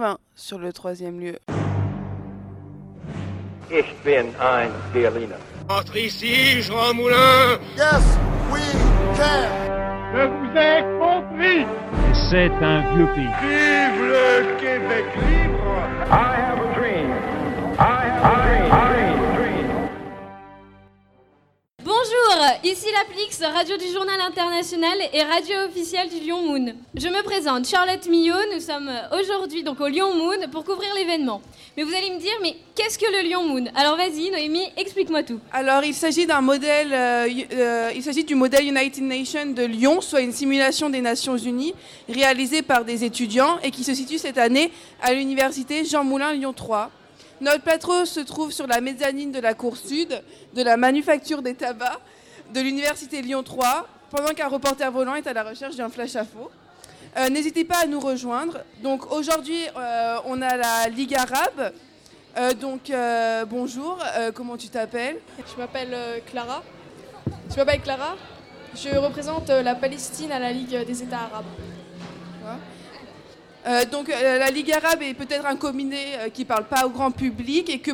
120 sur le troisième lieu. Ich bin ein Berliner. Entre ici, Jean Moulin Yes, we can. Je vous ai compris C'est un vieux pays. Vive le Québec libre I have ici l'Aplix, radio du journal international et radio officielle du Lyon Moon. Je me présente, Charlotte Millot, nous sommes aujourd'hui donc au Lyon Moon pour couvrir l'événement. Mais vous allez me dire, mais qu'est-ce que le Lyon Moon? Alors vas-y Noémie, explique-moi tout. Alors, il s'agit euh, euh, il s'agit du modèle United Nations de Lyon, soit une simulation des Nations Unies réalisée par des étudiants et qui se situe cette année à l'université Jean Moulin Lyon 3. Notre plateau se trouve sur la mezzanine de la cour sud de la manufacture des tabacs de l'université Lyon 3, pendant qu'un reporter volant est à la recherche d'un flash à faux. Euh, N'hésitez pas à nous rejoindre. Donc aujourd'hui, euh, on a la Ligue arabe. Euh, donc bonjour, comment tu t'appelles? Je m'appelle Clara. Je m'appelle Clara. Je représente la Palestine à la Ligue des États arabes. Euh, donc euh, la Ligue arabe est peut-être un comité euh, qui ne parle pas au grand public et que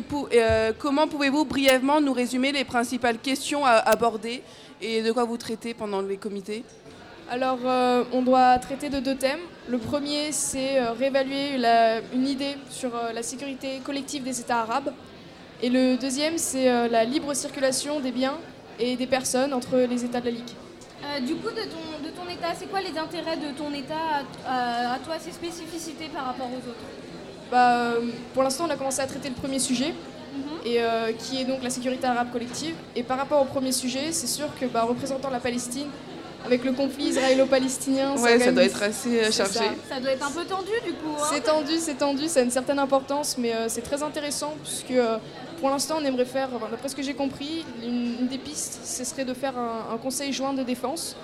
comment pouvez-vous brièvement nous résumer les principales questions à aborder et de quoi vous traitez pendant les comités? Alors, on doit traiter de deux thèmes. Le premier, c'est réévaluer une idée sur la sécurité collective des États arabes. Et le deuxième, c'est la libre circulation des biens et des personnes entre les États de la Ligue. Euh, du coup, de ton, de ton état, c'est quoi les intérêts de ton état à, à- à toi, ses spécificités par rapport aux autres? Bah, euh, pour l'instant, on a commencé à traiter le premier sujet, et, euh, qui est donc la sécurité arabe collective. Et par rapport au premier sujet, c'est sûr que bah, représentant la Palestine, avec le conflit israélo-palestinien, Ouais, ça doit être assez euh, c'est chargé. ça. Ça doit être un peu tendu du coup. hein C'est tendu, c'est tendu, ça a une certaine importance, mais euh, c'est très intéressant puisque euh, pour l'instant on aimerait faire, enfin, d'après ce que j'ai compris, une, une des pistes, ce serait de faire un, un conseil joint de défense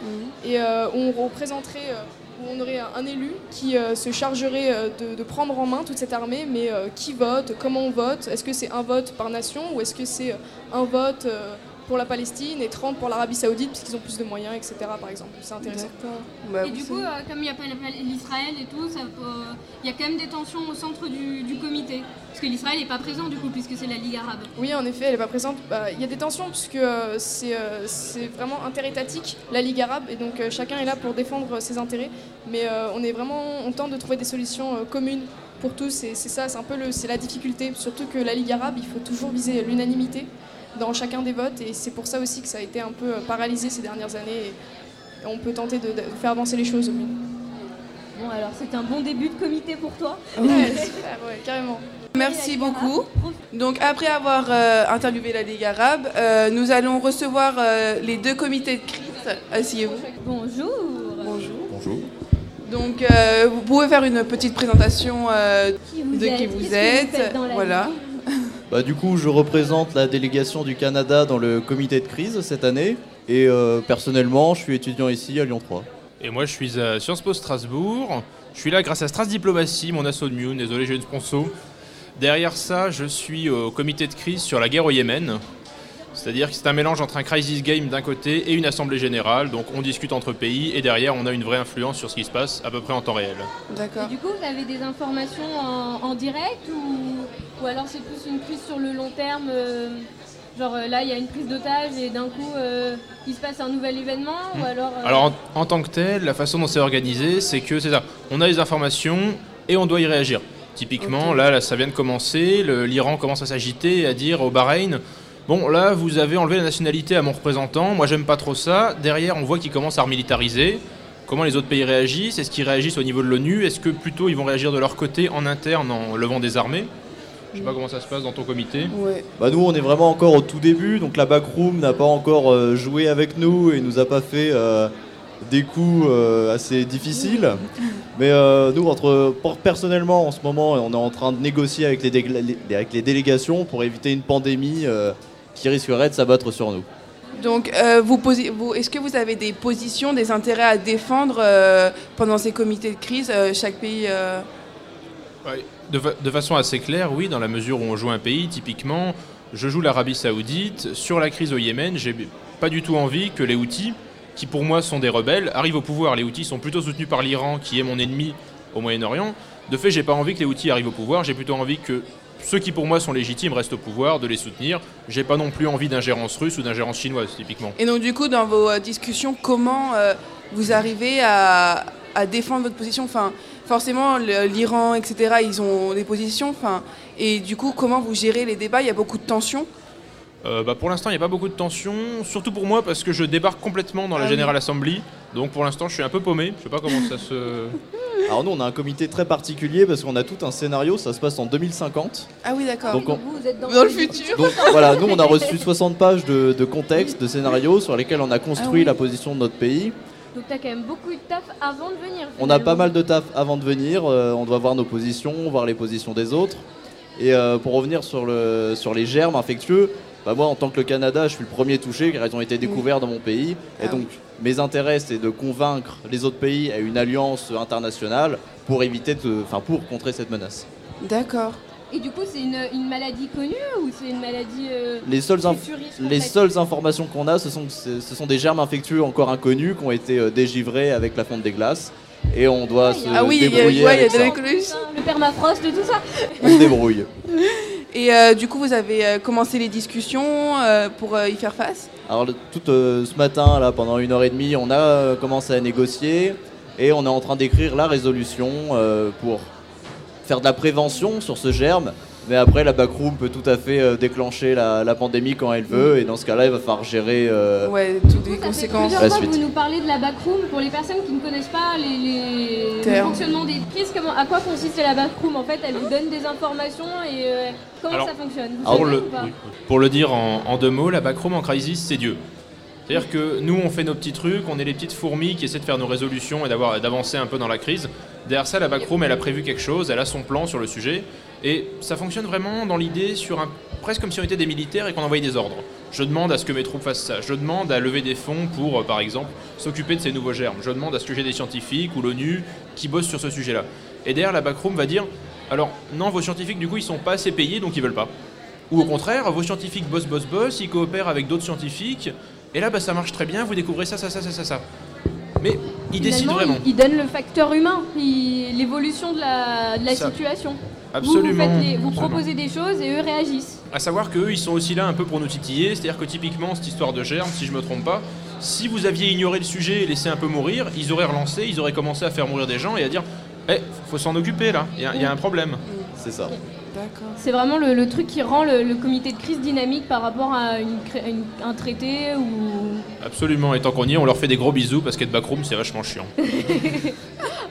et euh, où on représenterait, euh, où on aurait un, élu qui euh, se chargerait euh, de, de prendre en main toute cette armée, mais euh, qui vote, comment on vote, est-ce que c'est un vote par nation ou est-ce que c'est un vote euh, pour la Palestine et 30 pour l'Arabie Saoudite puisqu'ils ont plus de moyens, etc. par exemple. C'est intéressant. Bah, Et du coup, euh, comme il y a pas l'Israël et tout, peut- il y a quand même des tensions au centre du, du comité. Parce que l'Israël n'est pas présent du coup, puisque c'est la Ligue arabe. Oui, en effet, elle n'est pas présente. Bah, Il y a des tensions puisque euh, c'est euh, c'est vraiment interétatique, la Ligue arabe, et donc euh, chacun est là pour défendre ses intérêts. Mais euh, on est vraiment, on tente de trouver des solutions euh, communes pour tous, et c'est ça, c'est un peu le, c'est la difficulté. Surtout que la Ligue arabe, il faut toujours viser l'unanimité dans chacun des votes, et c'est pour ça aussi que ça a été un peu euh, paralysé ces dernières années. Et, on peut tenter de, de faire avancer les choses au mieux. Bon, alors c'est un bon début de comité pour toi. Ouais, super, ouais, carrément. Merci beaucoup. Donc après avoir euh, interviewé la Ligue arabe, euh, nous allons recevoir euh, les deux comités de crise. Asseyez-vous. Bonjour. Bonjour. Bonjour. Donc euh, vous pouvez faire une petite présentation euh, Qui vous de êtes qui vous Qu'est-ce que êtes. faites dans la voilà. vie? Bah, du coup, je représente la délégation du Canada dans le comité de crise cette année. Et euh, personnellement, je suis étudiant ici à Lyon 3. Et moi, je suis à Sciences Po Strasbourg. Je suis là grâce à Stras Diplomatie, mon asso de Mune. Désolé, j'ai une sponsor. Derrière ça, je suis au comité de crise sur la guerre au Yémen. C'est-à-dire que c'est un mélange entre un crisis game d'un côté et une assemblée générale. Donc on discute entre pays et derrière, on a une vraie influence sur ce qui se passe à peu près en temps réel. D'accord. Et du coup, vous avez des informations en, en direct ou, ou alors c'est plus une prise sur le long terme euh, Genre euh, là, il y a une prise d'otage et d'un coup, euh, il se passe un nouvel événement ou alors... euh, Alors en, en tant que tel, la façon dont c'est organisé, c'est que c'est ça. On a les informations et on doit y réagir. Typiquement, là, là, ça vient de commencer. L'Iran commence à s'agiter et à dire au Bahreïn Bon, là, vous avez enlevé la nationalité à mon représentant. Moi, j'aime pas trop ça. Derrière, on voit qu'ils commencent à remilitariser. Comment les autres pays réagissent? Est-ce qu'ils réagissent au niveau de l'ONU? Est-ce que plutôt ils vont réagir de leur côté en interne en levant des armées? Je sais pas comment ça se passe dans ton comité. Ouais. Bah, nous, on est vraiment encore au tout début, donc la backroom n'a pas encore euh, joué avec nous et nous a pas fait euh, des coups euh, assez difficiles. Mais euh, nous, entre, personnellement, en ce moment, on est en train de négocier avec les, dégla- les- avec les délégations pour éviter une pandémie euh, qui risquerait de s'abattre sur nous. Donc, euh, vous est-ce que vous avez des positions, des intérêts à défendre euh, pendant ces comités de crise euh, Chaque pays. euh, Ouais, De, fa- de façon assez claire, oui, dans la mesure où on joue un pays, typiquement, je joue l'Arabie Saoudite. Sur la crise au Yémen, j'ai pas du tout envie que les Houthis, qui pour moi sont des rebelles, arrivent au pouvoir. Les Houthis sont plutôt soutenus par l'Iran, qui est mon ennemi au Moyen-Orient. De fait, j'ai pas envie que les outils arrivent au pouvoir, j'ai plutôt envie que ceux qui pour moi sont légitimes restent au pouvoir, de les soutenir. J'ai pas non plus envie d'ingérence russe ou d'ingérence chinoise, typiquement. Et donc du coup, dans vos euh, discussions, comment euh, vous arrivez à, à défendre votre position? Enfin, forcément, l'Iran, etc., ils ont des positions. Enfin, et du coup, comment vous gérez les débats? Il y a beaucoup de tensions. Euh, bah, pour l'instant, il n'y a pas beaucoup de tension, surtout pour moi parce que je débarque complètement dans la Ah oui. General Assembly. Donc pour l'instant, je suis un peu paumé. Je sais pas comment ça se. Alors nous, on a un comité très particulier parce qu'on a tout un scénario, ça se passe en 2050. Ah oui, d'accord. Donc on- Vous, vous êtes dans, Dans le futur. Donc voilà, nous on a reçu 60 pages de, de contexte, de scénarios sur lesquels on a construit Ah oui. la position de notre pays. Donc t'as quand même beaucoup de taf avant de venir. On a pas mal de taf avant de venir, euh, on doit voir nos positions, voir les positions des autres. Et euh, pour revenir sur, le, sur les germes infectieux, bah moi en tant que le Canada, je suis le premier touché car ils ont été découverts dans mon pays. Et Ah donc mes intérêts c'est de convaincre les autres pays à une alliance internationale pour éviter de, enfin pour contrer cette menace. D'accord. Et du coup, c'est une, une maladie connue ou c'est une maladie euh, Les seules, inf- futuriste, les complète seules informations qu'on a, ce sont, ce sont des germes infectieux encore inconnus qui ont été euh, dégivrés avec la fonte des glaces. Et on doit Ah, se Ah oui, il y a, débrouiller ouais, il y a avec de ça. Le permafrost, tout ça. On se débrouille. Et euh, du coup, vous avez euh, commencé les discussions euh, pour euh, y faire face? Alors le- tout euh, ce matin, là, pendant une heure et demie, on a euh, commencé à négocier et on est en train d'écrire la résolution euh, pour faire de la prévention sur ce germe. Mais après, la backroom peut tout à fait euh, déclencher la, la pandémie quand elle veut et dans ce cas-là, il va falloir gérer. euh, Ouais, toutes les conséquences. fois que vous nous parlez de la backroom. Pour les personnes qui ne connaissent pas les, les- le fonctionnement des crises, comment, à quoi consiste la backroom En fait, elle vous donne des informations et euh, comment Alors, ça fonctionne? Vous alors, Pour savez le, ou pas? pour le dire en, en deux mots, la backroom en crisis, c'est Dieu. C'est-à-dire que nous, on fait nos petits trucs, on est les petites fourmis qui essaient de faire nos résolutions et d'avancer un peu dans la crise. Derrière ça, la backroom, elle a prévu quelque chose, elle a son plan sur le sujet. Et ça fonctionne vraiment dans l'idée sur un. presque comme si on était des militaires et qu'on envoyait des ordres. Je demande à ce que mes troupes fassent ça. Je demande à lever des fonds pour, euh, par exemple, s'occuper de ces nouveaux germes. Je demande à ce que j'ai des scientifiques ou l'ONU qui bossent sur ce sujet-là. Et derrière, la backroom va dire alors, non, vos scientifiques, du coup, ils sont pas assez payés, donc ils veulent pas. Ou au contraire, vos scientifiques bossent, bossent, bossent, ils coopèrent avec d'autres scientifiques, et là, bah, ça marche très bien, vous découvrez ça, ça, ça, ça, ça, ça. Mais ils décident Finalement, vraiment. Il, il donne le facteur humain, il- l'évolution de la, de la Ça. situation. Absolument. Vous, vous, les- vous absolument. proposez des choses et eux réagissent. À savoir qu'eux, ils sont aussi là un peu pour nous titiller, c'est-à-dire que typiquement, cette histoire de germe, si je me trompe pas, si vous aviez ignoré le sujet et laissé un peu mourir, ils auraient relancé, ils auraient commencé à faire mourir des gens et à dire Eh, faut s'en occuper là, il y, il y a un problème. C'est ça. C'est vraiment le, le truc qui rend le, le comité de crise dynamique par rapport à une cré- une- un traité ou. Absolument, et tant qu'on y est, on leur fait des gros bisous parce qu'être backroom, c'est vachement chiant.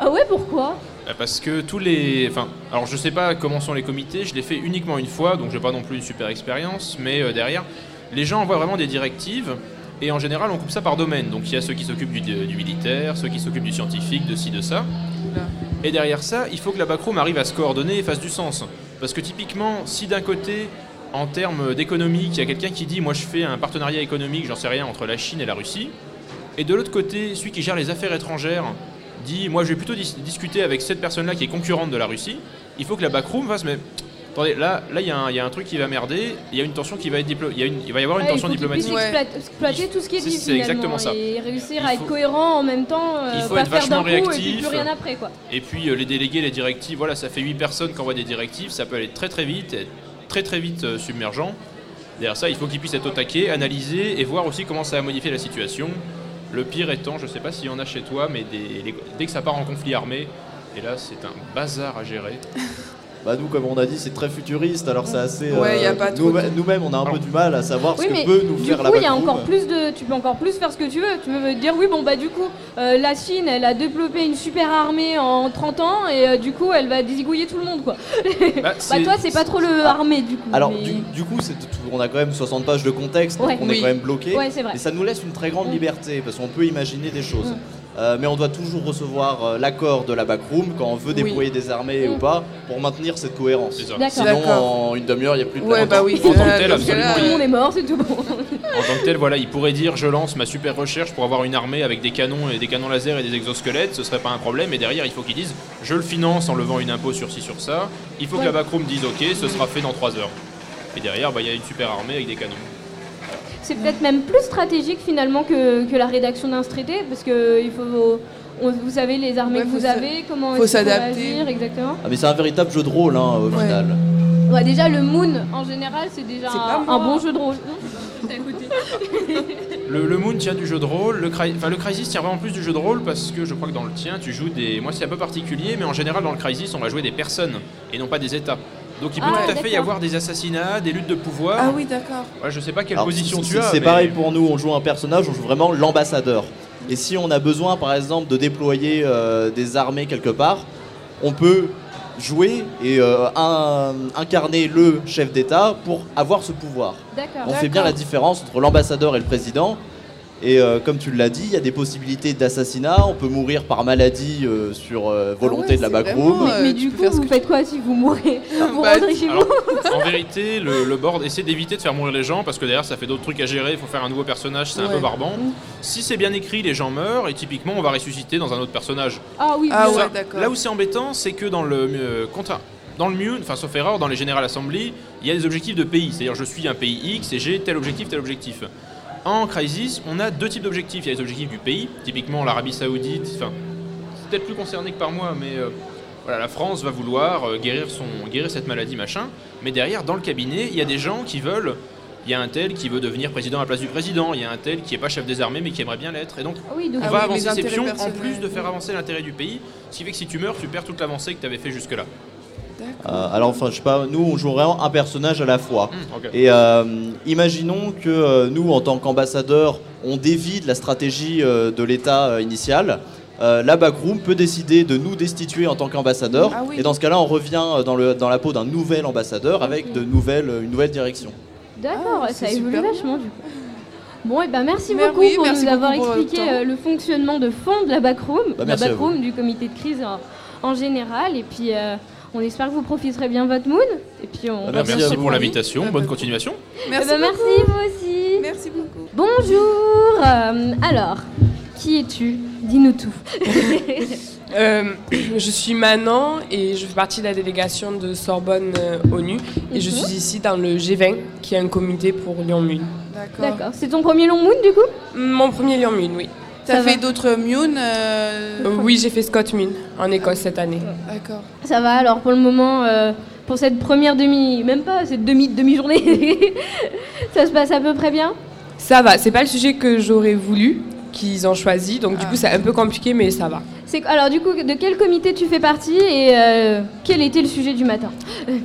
Ah ouais, pourquoi? Euh, Parce que tous les. Enfin, alors je sais pas comment sont les comités, je l'ai fait uniquement une fois, donc j'ai pas non plus une super expérience, mais euh, derrière, les gens envoient vraiment des directives, et en général, on coupe ça par domaine. Donc il y a ceux qui s'occupent du, du militaire, ceux qui s'occupent du scientifique, de ci, de ça. Et derrière ça, il faut que la backroom arrive à se coordonner et fasse du sens. Parce que typiquement, si d'un côté, en termes d'économique, il y a quelqu'un qui dit Moi je fais un partenariat économique, j'en sais rien, entre la Chine et la Russie, et de l'autre côté, celui qui gère les affaires étrangères dit Moi je vais plutôt dis- discuter avec cette personne-là qui est concurrente de la Russie, il faut que la backroom fasse Mais attendez, là, là il y, a un- il y a un truc qui va merder, il y a une tension qui va être diplo- il y, a une- il va y avoir une Ouais, tension il faut diplomatique. Ouais. exploiter, tout ce qui est C'est- dit c'est finalement exactement ça. et réussir Il à être faut- cohérent en même temps, euh, Il faut pas être faire vachement coup et puis réactif. plus rien après quoi. Et puis euh, les délégués, les directives, voilà, ça fait 8 personnes qui envoient des directives, ça peut aller très très vite, être très très vite euh, submergent. Derrière ça, il faut qu'ils puissent être au taquet, analyser et voir aussi comment ça a modifié la situation. Le pire étant, je sais pas s'il y en a chez toi, mais des- les- dès que ça part en conflit armé, et là c'est un bazar à gérer. Bah nous, comme on a dit, c'est très futuriste, alors c'est assez. Ouais, euh, nous- Nous-mêmes, on a un peu du mal à savoir Oui, ce mais que peut nous du faire la coup, il y a encore plus de, tu peux encore plus faire ce que tu veux. Tu peux dire oui, bon bah du coup, euh, la Chine, elle a développé une super armée en 30 ans et euh, du coup, elle va désigouiller tout le monde quoi. Bah, Bah c'est- toi, c'est pas trop le armée du coup. Alors, mais- du, du coup, tout- on a quand même 60 pages de contexte, Ouais. donc on Oui. est quand même bloqué. Ouais, c'est vrai. Et ça nous laisse une très grande Mm. liberté, parce qu'on peut imaginer des choses. Mm. Euh, mais on doit toujours recevoir euh, l'accord de la backroom quand on veut Oui. déployer des armées Mm. ou pas, pour maintenir cette cohérence. Sinon, en une demi-heure, il n'y a plus de Ouais, temps. bah oui. En tant que tel, absolument, tout le monde est mort, c'est tout bon. En tant que tel, voilà, il pourrait dire je lance ma super recherche pour avoir une armée avec des canons et des canons laser et des exosquelettes, ce serait pas un problème. Et derrière, il faut qu'ils disent je le finance en levant une impôt sur ci sur ça. Il faut que la backroom dise ok, ce sera fait dans 3 heures. Et derrière, bah, il y a une super armée avec des canons. C'est peut-être même plus stratégique finalement que, que la rédaction d'un traité parce que il faut, on- vous savez les armées Ouais, que vous avez, comment faut s'adapter. exactement. Ah, mais c'est un véritable jeu de rôle hein, au Ouais. final. Ouais, déjà le Moon en général c'est déjà un, bon jeu de rôle. Le, le Moon tient du jeu de rôle, le, le Crisis tient vraiment plus du jeu de rôle parce que je crois que dans le tien, tu joues des. Moi, c'est un peu particulier, mais en général, dans le Crisis, on va jouer des personnes et non pas des États. Donc, il peut Ah, tout à fait y avoir des assassinats, des luttes de pouvoir. Ah oui, d'accord. Ouais, je sais pas quelle Alors, position tu as. C'est mais- pareil pour nous, on joue un personnage, on joue vraiment l'ambassadeur. Et si on a besoin, par exemple, de déployer euh, des armées quelque part, on peut jouer et euh, un- incarner le chef d'État pour avoir ce pouvoir. D'accord. On fait bien la différence entre l'ambassadeur et le président. Et euh, comme tu l'as dit, il y a des possibilités d'assassinat. On peut mourir par maladie euh, sur euh, volonté Ah ouais, de la backroom. vraiment, Mais, euh, du coup, vous que faites quoi si vous mourrez Vous Bah, rentrez chez vous en vérité, le, le board essaie d'éviter de faire mourir les gens parce que derrière ça fait d'autres trucs à gérer, il faut faire un nouveau personnage, c'est un peu barbant. Si c'est bien écrit, les gens meurent et typiquement on va ressusciter dans un autre personnage. Ah oui, Ah bien ouais, sûr. d'accord. Là où c'est embêtant, c'est que dans le euh, contre- dans le Mune, enfin sauf erreur, dans les General Assembly, il y a des objectifs de pays. C'est-à-dire je suis un pays X et j'ai tel objectif, tel objectif. En Crisis, on a deux types d'objectifs. Il y a les objectifs du pays, typiquement l'Arabie Saoudite, enfin, c'est peut-être plus concerné que par moi, mais euh, voilà, la France va vouloir euh, guérir, son, guérir cette maladie, machin. Mais derrière, dans le cabinet, il y a des gens qui veulent. Il y a un tel qui veut devenir président à la place du président, il y a un tel qui n'est pas chef des armées mais qui aimerait bien l'être. Et donc, Ah oui, donc on Ah va oui, avancer ces pions en plus de faire avancer l'intérêt du pays, ce qui fait que si tu meurs, tu perds toute l'avancée que tu avais fait jusque-là. Euh, alors, enfin, je sais pas, nous, on joue vraiment un personnage à la fois. Ok. Et euh, imaginons que euh, nous, en tant qu'ambassadeurs, on dévie de la stratégie euh, de l'État euh, initial. Euh, la backroom peut décider de nous destituer en tant qu'ambassadeurs. Ah oui. Et dans ce cas-là, on revient dans, le, dans la peau d'un nouvel ambassadeur avec de nouvelles, une nouvelle direction. D'accord, Ah, ça évolue vachement du coup. Bon, et ben merci Mais beaucoup oui, pour merci nous avoir pour expliqué le fonctionnement de fond de la backroom, Bah, la backroom du comité de crise en, en général. Et puis, euh, on espère que vous profiterez bien de votre moon. Et puis, on Bah, Merci, pour l'invitation, Ah, bonne continuation. Eh Merci, ben, merci beaucoup. vous aussi. Merci beaucoup. Bonjour. Euh, alors, qui es-tu? Dis-nous tout. Euh, je suis Manon et je fais partie de la délégation de Sorbonne euh, ONU et je Mhm. suis ici dans le G20 qui est un comité pour Lyon-Mune. D'accord. D'accord. C'est ton premier long moon du coup? Mon premier Lyon-Mune, oui. T'as fait d'autres Mune euh, Euh, oui, j'ai fait Scott Mune en Écosse cette année. D'accord. Ça va alors pour le moment, euh, pour cette première demi, même pas cette demi demi-journée, ça se passe à peu près bien? Ça va, c'est pas le sujet que j'aurais voulu qu'ils ont choisi, donc du Ah. coup c'est un peu compliqué mais ça va. C'est alors du coup de quel comité tu fais partie et euh, quel était le sujet du matin?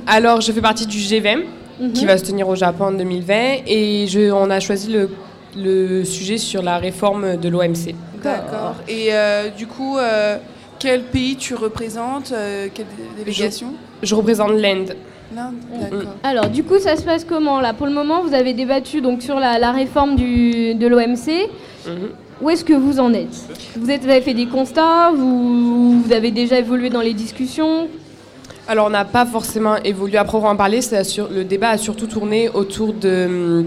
Alors je fais partie du G20 Mhm. qui va se tenir au Japon en 2020 et je, on a choisi le, le sujet sur la réforme de l'OMC. D'accord. Et euh, du coup, euh, quel pays tu représentes euh, Quelle dé- délégation? Je représente l'Inde. L'Inde Mm. D'accord. Alors du coup ça se passe comment là? Pour le moment vous avez débattu donc sur la, la réforme du, de l'OMC. Mhm. Où est-ce que vous en êtes? Vous, êtes vous avez fait des constats? Vous, vous avez déjà évolué dans les discussions? Alors, on n'a pas forcément évolué à proprement parler. sur- le débat a surtout tourné autour de, hum,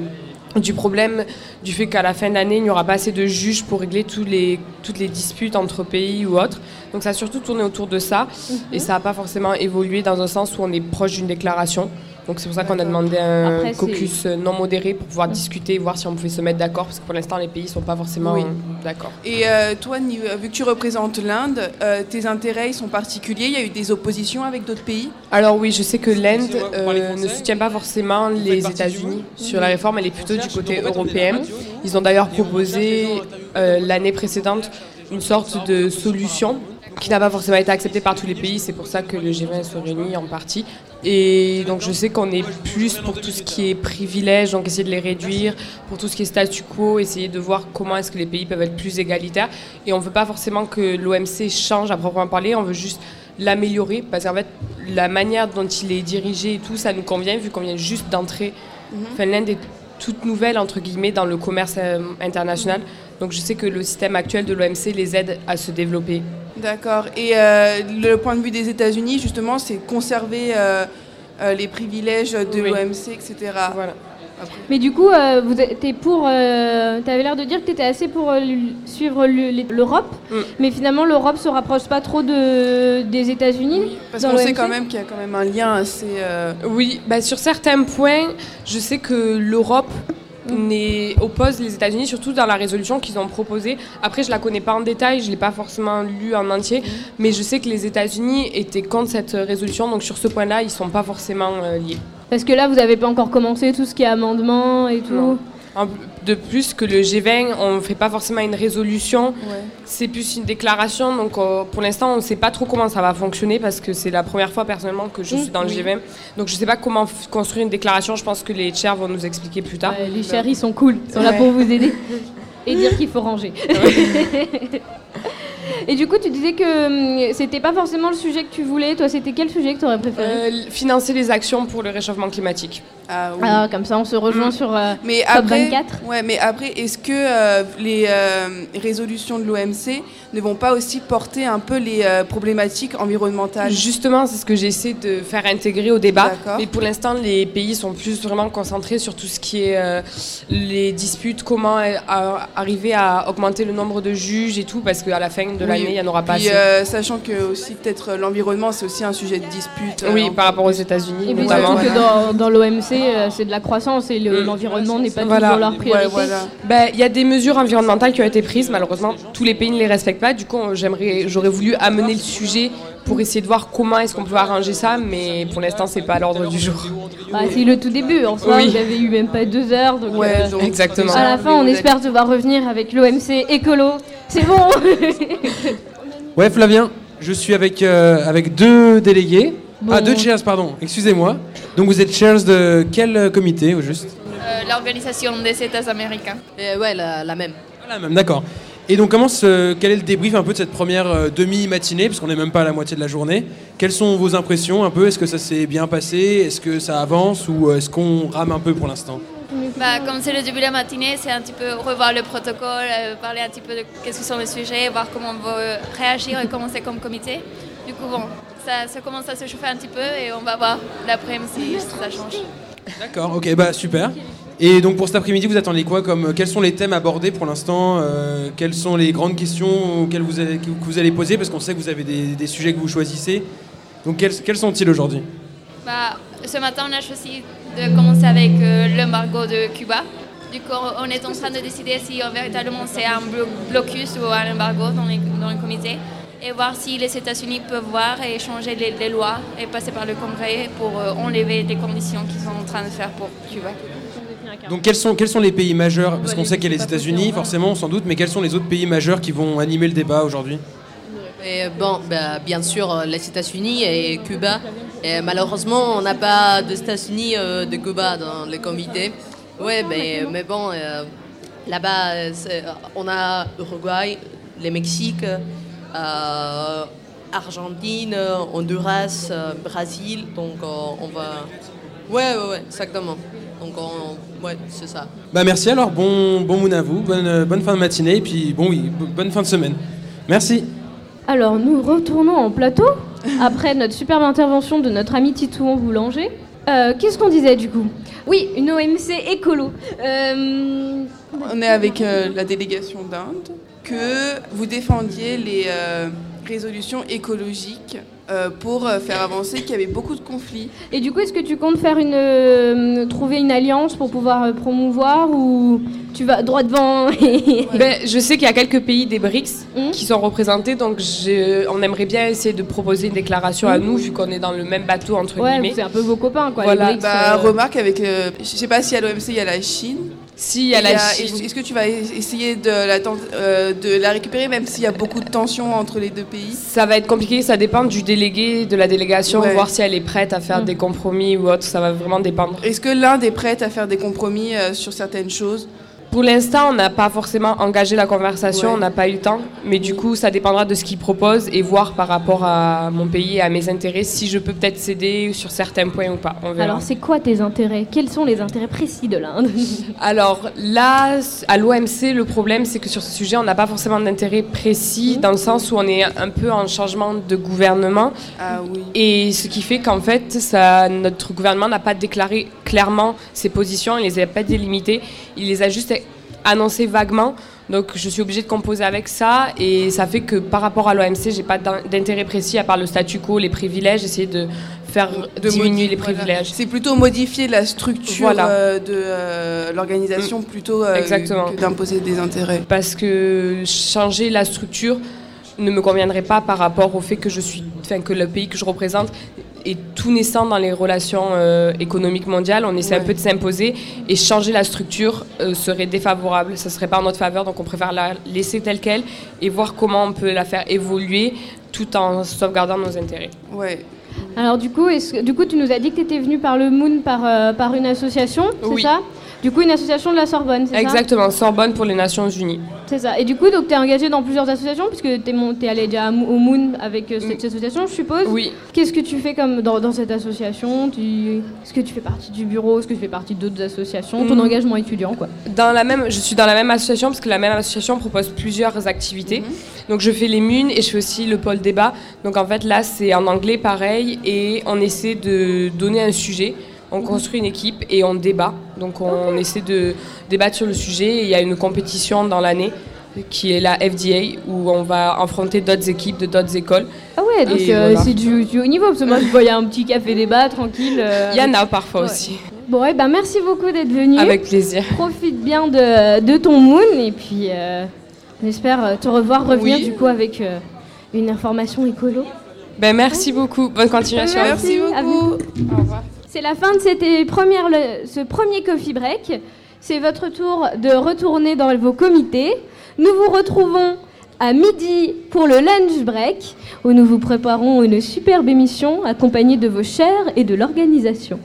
du problème du fait qu'à la fin de l'année, il n'y aura pas assez de juges pour régler tous les, toutes les disputes entre pays ou autres. Donc, ça a surtout tourné autour de ça. Et ça n'a pas forcément évolué dans un sens où on est proche d'une déclaration. Donc, c'est pour ça qu'on a demandé un Après, caucus euh, non modéré pour pouvoir discuter, voir si on pouvait se mettre d'accord. Parce que pour l'instant, les pays ne sont pas forcément Oui. euh, d'accord. Et euh, toi, ni- vu que tu représentes l'Inde, euh, tes intérêts ils sont particuliers? Il y a eu des oppositions avec d'autres pays? Alors oui, je sais que l'Inde euh, ne soutient pas forcément les États-Unis sur la réforme, elle est plutôt du côté européen. Ils ont d'ailleurs proposé euh, l'année précédente une sorte de solution qui n'a pas forcément été acceptée par tous les pays. C'est pour ça que le G20 se réunit en partie. Et donc je sais qu'on est plus pour tout ce qui est privilèges, donc essayer de les réduire, pour tout ce qui est statu quo, essayer de voir comment est-ce que les pays peuvent être plus égalitaires. Et on ne veut pas forcément que l'OMC change à proprement parler, on veut juste l'améliorer parce qu'en fait la manière dont il est dirigé et tout ça nous convient vu qu'on vient juste d'entrer. Enfin, l'Inde est toute nouvelle entre guillemets dans le commerce euh, international. Donc je sais que le système actuel de l'OMC les aide à se développer. D'accord. Et euh, le point de vue des États-Unis, justement, c'est conserver euh, euh, les privilèges de Oui. l'OMC, etc. Voilà. Après. Mais du coup, euh, vous t'es pour. Euh, T'avais l'air de dire que t'étais assez pour euh, l- suivre le- l'Europe, Mm. mais finalement l'Europe se rapproche pas trop de, des États-Unis. Parce qu'on sait quand même qu'il y a quand même un lien assez. euh, Oui, bah, sur certains points, je sais que l'Europe oppose les États-Unis, surtout dans la résolution qu'ils ont proposée. Après, je la connais pas en détail, je l'ai pas forcément lue en entier, mais je sais que les États-Unis étaient contre cette résolution, donc sur ce point-là, ils sont pas forcément euh, liés. Parce que là, vous n'avez pas encore commencé tout ce qui est amendement et tout. Non. De plus que le G20, on ne fait pas forcément une résolution, Ouais. c'est plus une déclaration. Donc euh, pour l'instant, on ne sait pas trop comment ça va fonctionner parce que c'est la première fois personnellement que je Mmh, suis dans le oui. G20. Donc je ne sais pas comment construire une déclaration. Je pense que les chairs vont nous expliquer plus tard. Ouais, les chéris sont cool, ils sont là pour vous aider et dire qu'il faut ranger. et du coup, tu disais que hum, c'était pas forcément le sujet que tu voulais. Toi, c'était quel sujet que tu aurais préféré Euh, financer les actions pour le réchauffement climatique. Ah, oui. Ah, comme ça, on se rejoint Mm. sur euh, Mais après, 24. ouais, mais après, est-ce que euh, les euh, résolutions de l'OMC ne vont pas aussi porter un peu les euh, problématiques environnementales? Justement, c'est ce que j'essaie de faire intégrer au débat. D'accord. Mais pour l'instant, les pays sont plus vraiment concentrés sur tout ce qui est euh, les disputes, comment arriver à augmenter le nombre de juges et tout, parce qu'à la fin de Oui. l'année, il n'y en aura pas Puis, assez. euh, sachant que aussi peut-être euh, l'environnement, c'est aussi un sujet de dispute. euh, oui, en- par rapport aux États-Unis, Et puis que dans, dans l'OMC, euh, c'est de la croissance et le- l'environnement n'est pas Mm. Voilà. toujours leur Ouais, priorité. voilà. Ben, Il y a des mesures environnementales qui ont été prises, malheureusement, tous les pays ne les respectent pas. Du coup, j'aimerais, j'aurais voulu amener le sujet pour essayer de voir comment est-ce qu'on peut arranger ça, mais pour l'instant, c'est pas à l'ordre du jour. Bah, c'est le tout début. En soi, Oui. vous avez eu même pas deux heures. Donc, Ouais, euh, donc, Exactement. à la fin, on espère devoir revenir avec l'OMC écolo. C'est bon Ouais, Flavien, je suis avec, euh, avec deux délégués. Bon. Ah, deux chairs, pardon, excusez-moi. Donc vous êtes chairs de quel euh, comité au juste? Euh, L'organisation des États américains. ouais, la, la même. Ah, la même, d'accord. Et donc comment se- quel est le débrief un peu de cette première euh, demi-matinée, parce qu'on n'est même pas à la moitié de la journée Quelles sont vos impressions un peu? Est-ce que ça s'est bien passé? Est-ce que ça avance? Ou est-ce qu'on rame un peu pour l'instant? Bah, comme c'est le début de la matinée, c'est un petit peu revoir le protocole, euh, parler un petit peu de qu'est-ce que sont les sujets, voir comment on veut réagir et commencer comme comité. Du coup, bon, ça, commence à se chauffer un petit peu et on va voir l'après-midi si ça change. D'accord, ok, bah super. Et donc pour cet après-midi, vous attendez quoi comme quels sont les thèmes abordés pour l'instant euh, Quelles sont les grandes questions auxquelles vous allez, que vous allez poser Parce qu'on sait que vous avez des, sujets que vous choisissez. Donc quels sont-ils aujourd'hui? Bah, ce matin, on a choisi de commencer avec euh, l'embargo de Cuba. Du coup, on est en train de décider si euh, véritablement c'est un blo- blocus ou un embargo dans, les- dans le comité et voir si les États-Unis peuvent voir et changer les, les lois et passer par le Congrès pour euh, enlever les conditions qu'ils sont en train de faire pour Cuba. Donc quels sont, quels sont les pays majeurs? Parce qu'on sait qu'il y a les États-Unis, forcément, sans doute, mais quels sont les autres pays majeurs qui vont animer le débat aujourd'hui? Bon, bah, bien sûr, les États-Unis et Cuba. Et malheureusement, on n'a pas des États-Unis euh, de Cuba dans le comité. Ouais, mais, mais bon, euh, là-bas, on a Uruguay, le Mexique, euh, Argentine, Honduras, euh, Brésil. Donc euh, on va. Ouais, ouais, ouais, exactement. Donc on... ouais, c'est ça. Bah merci alors, bon, bon moon à vous, bonne, bonne fin de matinée, et puis bon oui, bo- bonne fin de semaine. Merci. Alors, nous retournons en plateau après notre superbe intervention de notre ami Titouan Boulanger. Euh, Qu'est-ce qu'on disait du coup? Oui, une OMC écolo. Euh, On est avec euh, la délégation d'Inde, que vous défendiez les euh, résolutions écologiques euh, pour euh, faire avancer qu'il y avait beaucoup de conflits. Et du coup, est-ce que tu comptes faire une, euh, trouver une alliance pour pouvoir euh, promouvoir ou tu vas droit devant et... Ben, je sais qu'il y a quelques pays des BRICS qui sont représentés, donc je- on aimerait bien essayer de proposer une déclaration à nous, vu qu'on est dans le même bateau, entre Ouais, guillemets. c'est un peu vos copains, quoi. Voilà. les BRICS, Bah, euh, remarque avec, euh, je sais pas si à l'OMC il y a la Chine. Si, il y a la Chine. Est-ce que tu vas essayer de la, tent- euh, de la récupérer même s'il y a beaucoup de tensions entre les deux pays? Ça va être compliqué, ça dépend du délégué, de la délégation, Ouais. voir si elle est prête à faire des compromis ou autre, ça va vraiment dépendre. Est-ce que l'Inde est prête à faire des compromis euh, sur certaines choses Pour l'instant, on n'a pas forcément engagé la conversation, Ouais. on n'a pas eu le temps, mais du coup, ça dépendra de ce qu'ils proposent et voir par rapport à mon pays et à mes intérêts si je peux peut-être céder sur certains points ou pas. On verra. Alors, c'est quoi tes intérêts? Quels sont les intérêts précis de l'Inde? Alors là, à l'OMC, le problème, c'est que sur ce sujet, on n'a pas forcément d'intérêt précis, dans le sens où on est un peu en changement de gouvernement. Ah oui. Et ce qui fait qu'en fait, ça, notre gouvernement n'a pas déclaré clairement ses positions, il les a pas délimitées, il les a juste annoncées vaguement. Donc je suis obligée de composer avec ça et ça fait que par rapport à l'OMC, j'ai pas d'in- d'intérêt précis à part le statu quo, les privilèges, essayer de faire De diminuer les voilà. privilèges. C'est plutôt modifier la structure Voilà. euh, de euh, l'organisation plutôt euh, que d'imposer des intérêts. Parce que changer la structure ne me conviendrait pas par rapport au fait que je suis, enfin que le pays que je représente est tout naissant dans les relations euh, économiques mondiales. On essaie un peu de s'imposer et changer la structure euh, serait défavorable. Ça serait pas en notre faveur, donc on préfère la laisser telle quelle et voir comment on peut la faire évoluer tout en sauvegardant nos intérêts. Ouais. Alors du coup, est-ce du coup, tu nous as dit que tu étais venu par le Moon, par, euh, par une association, c'est Oui. ça? Du coup, une association de la Sorbonne, c'est ça Exactement, Sorbonne pour les Nations Unies. C'est ça. Et du coup, donc tu es engagé dans plusieurs associations, puisque tu es, allé déjà au Moon avec euh, cette association, je suppose. Oui. Qu'est-ce que tu fais comme dans, dans cette association? Tu... Est-ce que tu fais partie du bureau? Est-ce que tu fais partie d'autres associations? Ton Mm. engagement étudiant, quoi. Dans la même, je suis dans la même association parce que la même association propose plusieurs activités. Donc je fais les munes et je fais aussi le pôle débat. Donc en fait là c'est en anglais pareil et on essaie de donner un sujet. On construit une équipe et on débat. Donc on essaie de débattre sur le sujet. Et il y a une compétition dans l'année qui est la FDA où on va affronter d'autres équipes de d'autres écoles. Ah ouais, donc euh, voilà. c'est du, du haut niveau, parce que moi je voyais un petit café débat tranquille. euh, Il y en a parfois Ouais. aussi. Bon, ouais, bah merci beaucoup d'être venu. Avec plaisir. Profite bien de, de ton moon et puis euh, on espère euh, te revoir revenir Oui. du coup avec euh, une information écolo. Ben, merci beaucoup. Bonne continuation. Merci à vous. C'est la fin de cette première, ce premier coffee break. C'est votre tour de retourner dans vos comités. Nous vous retrouvons à midi pour le lunch break où nous vous préparons une superbe émission accompagnée de vos chairs et de l'organisation.